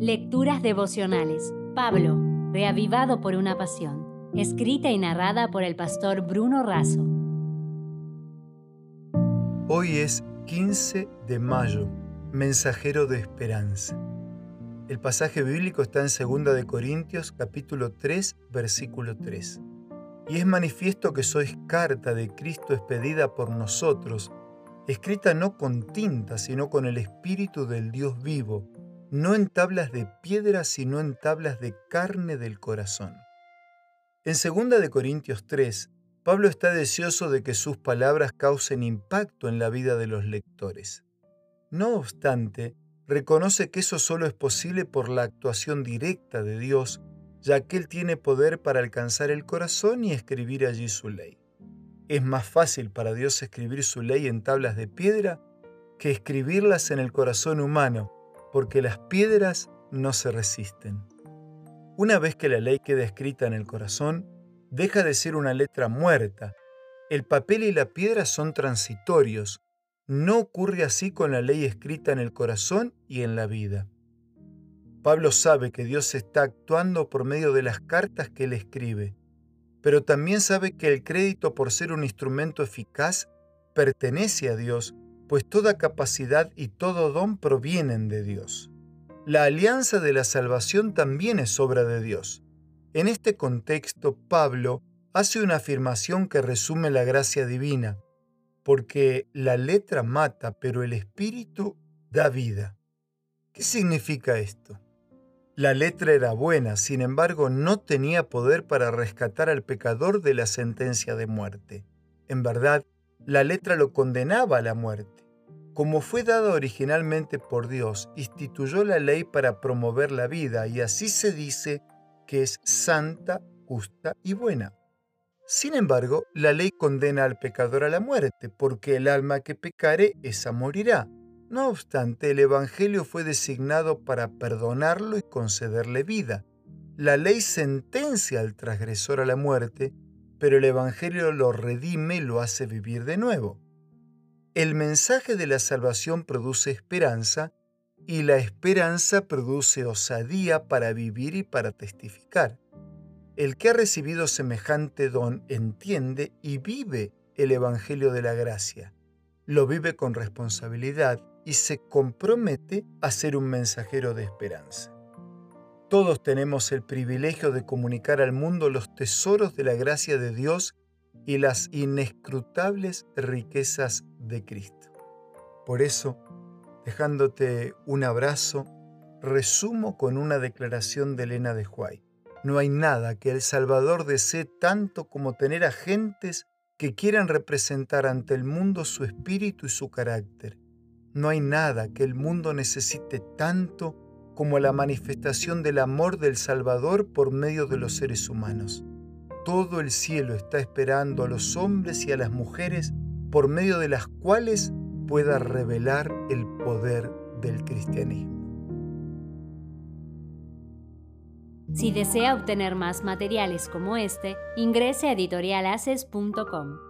Lecturas devocionales. Pablo, reavivado por una pasión. Escrita y narrada por el pastor Bruno Razo. Hoy es 15 de mayo, mensajero de esperanza. El pasaje bíblico está en 2 de Corintios capítulo 3, versículo 3. Y es manifiesto que sois carta de Cristo expedida por nosotros, escrita no con tinta, sino con el Espíritu del Dios vivo, no en tablas de piedra, sino en tablas de carne del corazón. En 2 de Corintios 3, Pablo está deseoso de que sus palabras causen impacto en la vida de los lectores. No obstante, reconoce que eso solo es posible por la actuación directa de Dios ya que Él tiene poder para alcanzar el corazón y escribir allí su ley. Es más fácil para Dios escribir su ley en tablas de piedra que escribirlas en el corazón humano, porque las piedras no se resisten. Una vez que la ley queda escrita en el corazón, deja de ser una letra muerta. El papel y la piedra son transitorios. No ocurre así con la ley escrita en el corazón y en la vida. Pablo sabe que Dios está actuando por medio de las cartas que él escribe, pero también sabe que el crédito por ser un instrumento eficaz pertenece a Dios, pues toda capacidad y todo don provienen de Dios. La alianza de la salvación también es obra de Dios. En este contexto, Pablo hace una afirmación que resume la gracia divina, porque la letra mata, pero el espíritu da vida. ¿Qué significa esto? La letra era buena, sin embargo no tenía poder para rescatar al pecador de la sentencia de muerte. En verdad, la letra lo condenaba a la muerte. Como fue dada originalmente por Dios, instituyó la ley para promover la vida y así se dice que es santa, justa y buena. Sin embargo, la ley condena al pecador a la muerte, porque el alma que pecare, esa morirá. No obstante, el Evangelio fue designado para perdonarlo y concederle vida. La ley sentencia al transgresor a la muerte, pero el Evangelio lo redime y lo hace vivir de nuevo. El mensaje de la salvación produce esperanza y la esperanza produce osadía para vivir y para testificar. El que ha recibido semejante don entiende y vive el Evangelio de la gracia. Lo vive con responsabilidad y se compromete a ser un mensajero de esperanza. Todos tenemos el privilegio de comunicar al mundo los tesoros de la gracia de Dios y las inescrutables riquezas de Cristo. Por eso, dejándote un abrazo, resumo con una declaración de Elena de Huay. No hay nada que el Salvador desee tanto como tener agentes que quieran representar ante el mundo su espíritu y su carácter no hay nada que el mundo necesite tanto como la manifestación del amor del Salvador por medio de los seres humanos. Todo el cielo está esperando a los hombres y a las mujeres por medio de las cuales pueda revelar el poder del cristianismo. Si desea obtener más materiales como este, ingrese a editorialaces.com.